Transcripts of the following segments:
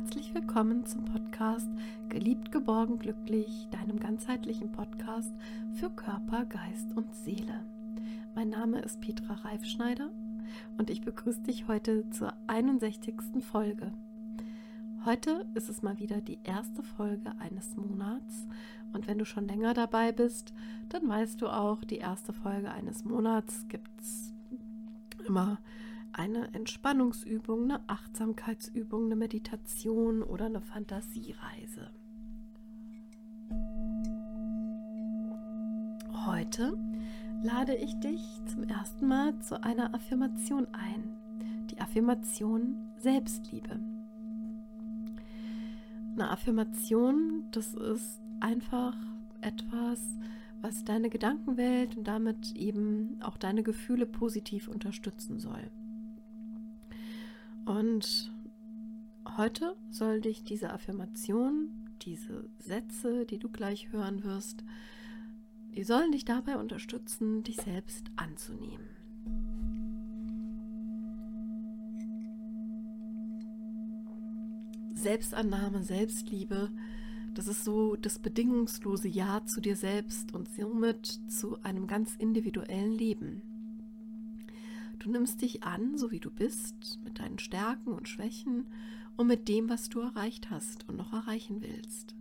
herzlich willkommen zum Podcast Geliebt, geborgen, glücklich, deinem ganzheitlichen Podcast für Körper, Geist und Seele. Mein Name ist Petra Reifschneider und ich begrüße dich heute zur 61. Folge. Heute ist es mal wieder die erste Folge eines Monats und wenn du schon länger dabei bist, dann weißt du auch, die erste Folge eines Monats gibt es immer eine Entspannungsübung, eine Achtsamkeitsübung, eine Meditation oder eine Fantasiereise. Heute lade ich dich zum ersten Mal zu einer Affirmation ein. Die Affirmation Selbstliebe. Eine Affirmation, das ist einfach etwas, was deine Gedankenwelt und damit eben auch deine Gefühle positiv unterstützen soll. Und heute soll dich diese Affirmation, diese Sätze, die du gleich hören wirst, die sollen dich dabei unterstützen, dich selbst anzunehmen. Selbstannahme, Selbstliebe, das ist so das bedingungslose Ja zu dir selbst und somit zu einem ganz individuellen Leben. Du nimmst dich an, so wie du bist, mit deinen Stärken und Schwächen und mit dem, was du erreicht hast und noch erreichen willst.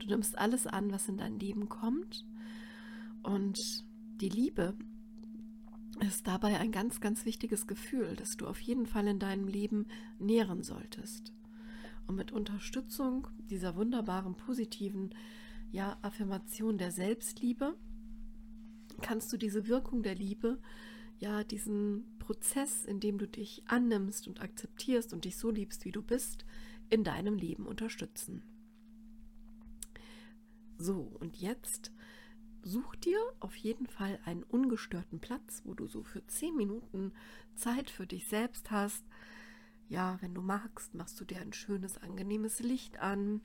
Du nimmst alles an, was in dein Leben kommt. Und die Liebe ist dabei ein ganz, ganz wichtiges Gefühl, das du auf jeden Fall in deinem Leben nähren solltest. Und mit Unterstützung dieser wunderbaren, positiven ja, Affirmation der Selbstliebe kannst du diese Wirkung der Liebe ja diesen Prozess, in dem du dich annimmst und akzeptierst und dich so liebst, wie du bist, in deinem Leben unterstützen. So, und jetzt such dir auf jeden Fall einen ungestörten Platz, wo du so für zehn Minuten Zeit für dich selbst hast. Ja, wenn du magst, machst du dir ein schönes, angenehmes Licht an.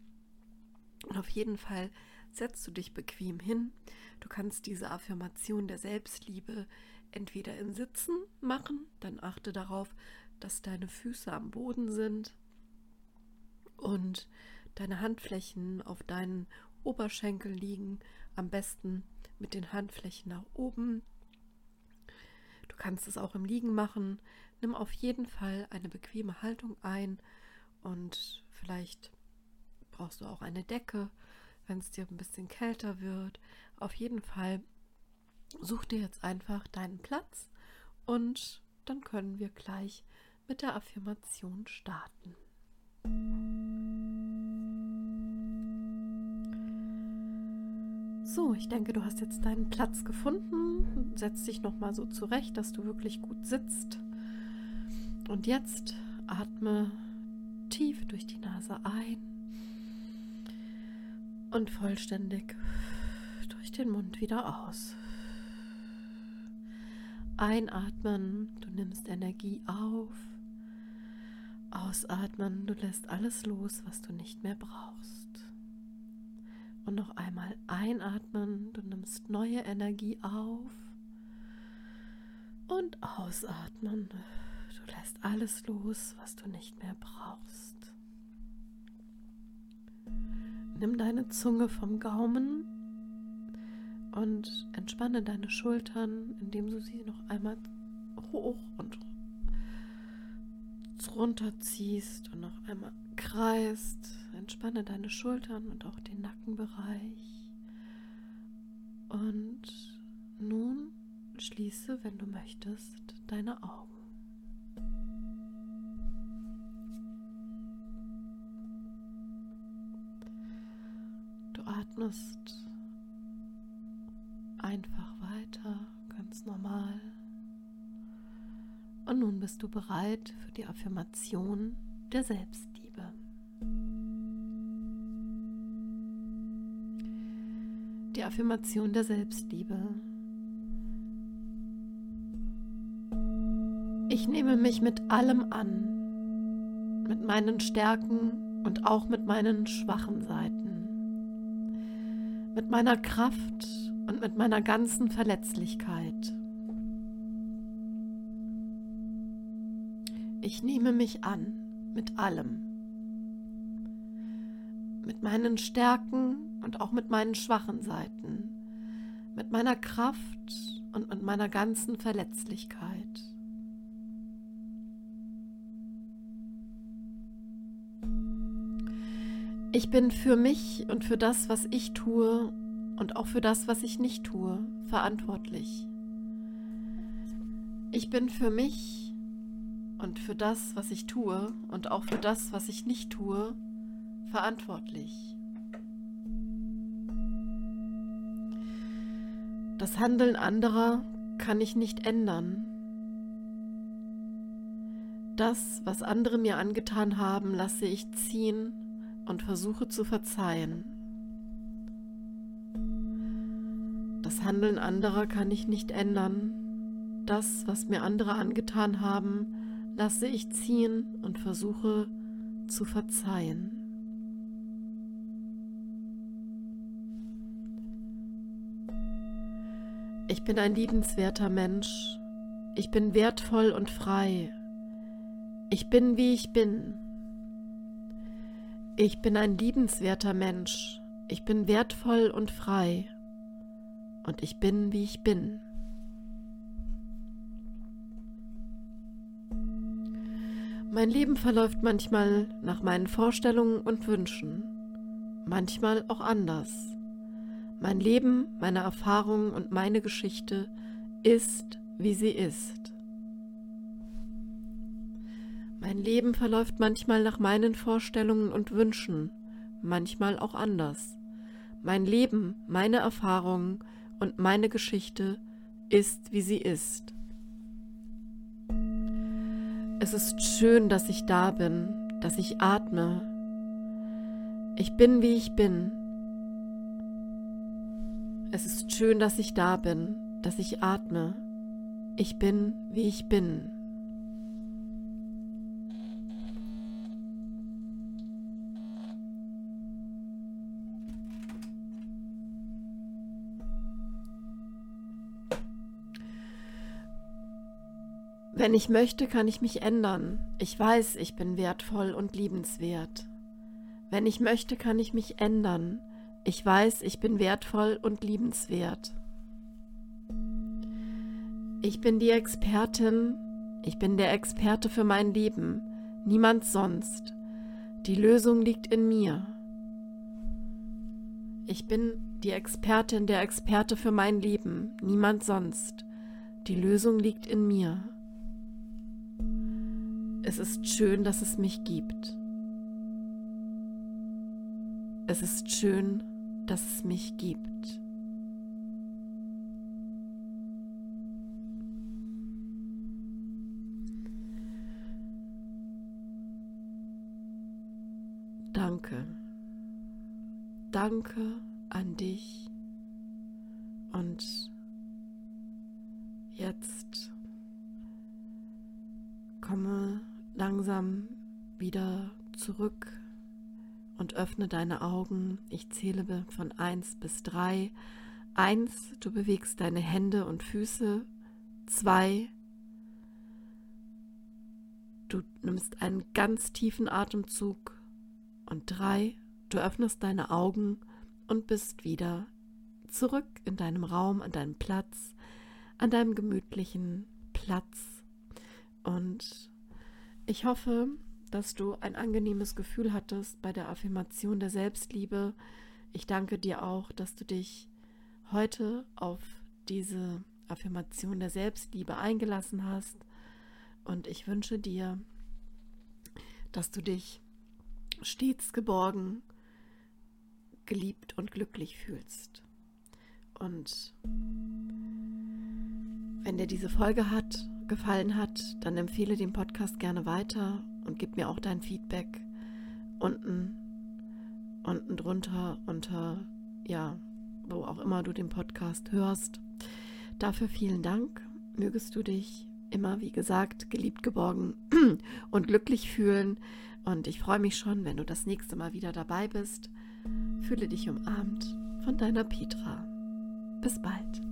Und auf jeden Fall setzt du dich bequem hin. Du kannst diese Affirmation der Selbstliebe entweder im Sitzen machen, dann achte darauf, dass deine Füße am Boden sind und deine Handflächen auf deinen Oberschenkel liegen, am besten mit den Handflächen nach oben. Du kannst es auch im Liegen machen. Nimm auf jeden Fall eine bequeme Haltung ein und vielleicht brauchst du auch eine Decke, wenn es dir ein bisschen kälter wird. Auf jeden Fall Such dir jetzt einfach deinen Platz und dann können wir gleich mit der Affirmation starten. So, ich denke, du hast jetzt deinen Platz gefunden. Setz dich noch mal so zurecht, dass du wirklich gut sitzt. Und jetzt atme tief durch die Nase ein und vollständig durch den Mund wieder aus. Einatmen, du nimmst Energie auf. Ausatmen, du lässt alles los, was du nicht mehr brauchst. Und noch einmal einatmen, du nimmst neue Energie auf. Und ausatmen, du lässt alles los, was du nicht mehr brauchst. Nimm deine Zunge vom Gaumen und entspanne deine Schultern, indem du sie noch einmal hoch und runter ziehst und noch einmal kreist. Entspanne deine Schultern und auch den Nackenbereich. Und nun schließe, wenn du möchtest, deine Augen. Du atmest einfach weiter, ganz normal. Und nun bist du bereit für die Affirmation der Selbstliebe. Die Affirmation der Selbstliebe. Ich nehme mich mit allem an, mit meinen Stärken und auch mit meinen schwachen Seiten, mit meiner Kraft und mit meiner ganzen Verletzlichkeit. Ich nehme mich an mit allem, mit meinen Stärken und auch mit meinen schwachen Seiten, mit meiner Kraft und mit meiner ganzen Verletzlichkeit. Ich bin für mich und für das, was ich tue und auch für das, was ich nicht tue, verantwortlich. Ich bin für mich und für das, was ich tue und auch für das, was ich nicht tue, verantwortlich. Das Handeln anderer kann ich nicht ändern. Das, was andere mir angetan haben, lasse ich ziehen und versuche zu verzeihen. Das Handeln anderer kann ich nicht ändern. Das, was mir andere angetan haben, lasse ich ziehen und versuche zu verzeihen. Ich bin ein liebenswerter Mensch. Ich bin wertvoll und frei. Ich bin, wie ich bin. Ich bin ein liebenswerter Mensch. Ich bin wertvoll und frei. Und ich bin, wie ich bin. Mein Leben verläuft manchmal nach meinen Vorstellungen und Wünschen, manchmal auch anders. Mein Leben, meine Erfahrungen und meine Geschichte ist, wie sie ist. Mein Leben verläuft manchmal nach meinen Vorstellungen und Wünschen, manchmal auch anders. Mein Leben, meine Erfahrungen und meine Geschichte ist, wie sie ist. Es ist schön, dass ich da bin, dass ich atme. Ich bin, wie ich bin. Es ist schön, dass ich da bin, dass ich atme. Ich bin, wie ich bin. Wenn ich möchte, kann ich mich ändern. Ich weiß, ich bin wertvoll und liebenswert. Wenn ich möchte, kann ich mich ändern. Ich weiß, ich bin wertvoll und liebenswert. Ich bin die Expertin, ich bin der Experte für mein Leben, niemand sonst. Die Lösung liegt in mir. Ich bin die Expertin, der Experte für mein Leben, niemand sonst. Die Lösung liegt in mir. Es ist schön, dass es mich gibt. Es ist schön, dass es mich gibt. Danke. Danke an dich. Und jetzt komme langsam wieder zurück und öffne deine Augen. Ich zähle von 1 bis 3. 1, du bewegst deine Hände und Füße. 2, du nimmst einen ganz tiefen Atemzug. Und 3, du öffnest deine Augen und bist wieder zurück in deinem Raum, an deinem Platz, an deinem gemütlichen Platz. Und ich hoffe, dass du ein angenehmes Gefühl hattest bei der Affirmation der Selbstliebe. Ich danke dir auch, dass du dich heute auf diese Affirmation der Selbstliebe eingelassen hast. Und ich wünsche dir, dass du dich stets geborgen, geliebt und glücklich fühlst. Und wenn dir diese Folge hat, gefallen hat, dann empfehle den Podcast gerne weiter und gib mir auch dein Feedback unten, unten drunter, unter, ja, wo auch immer du den Podcast hörst. Dafür vielen Dank. Mögest du dich immer, wie gesagt, geliebt, geborgen und glücklich fühlen. Und ich freue mich schon, wenn du das nächste Mal wieder dabei bist. Fühle dich umarmt von deiner Petra. Bis bald.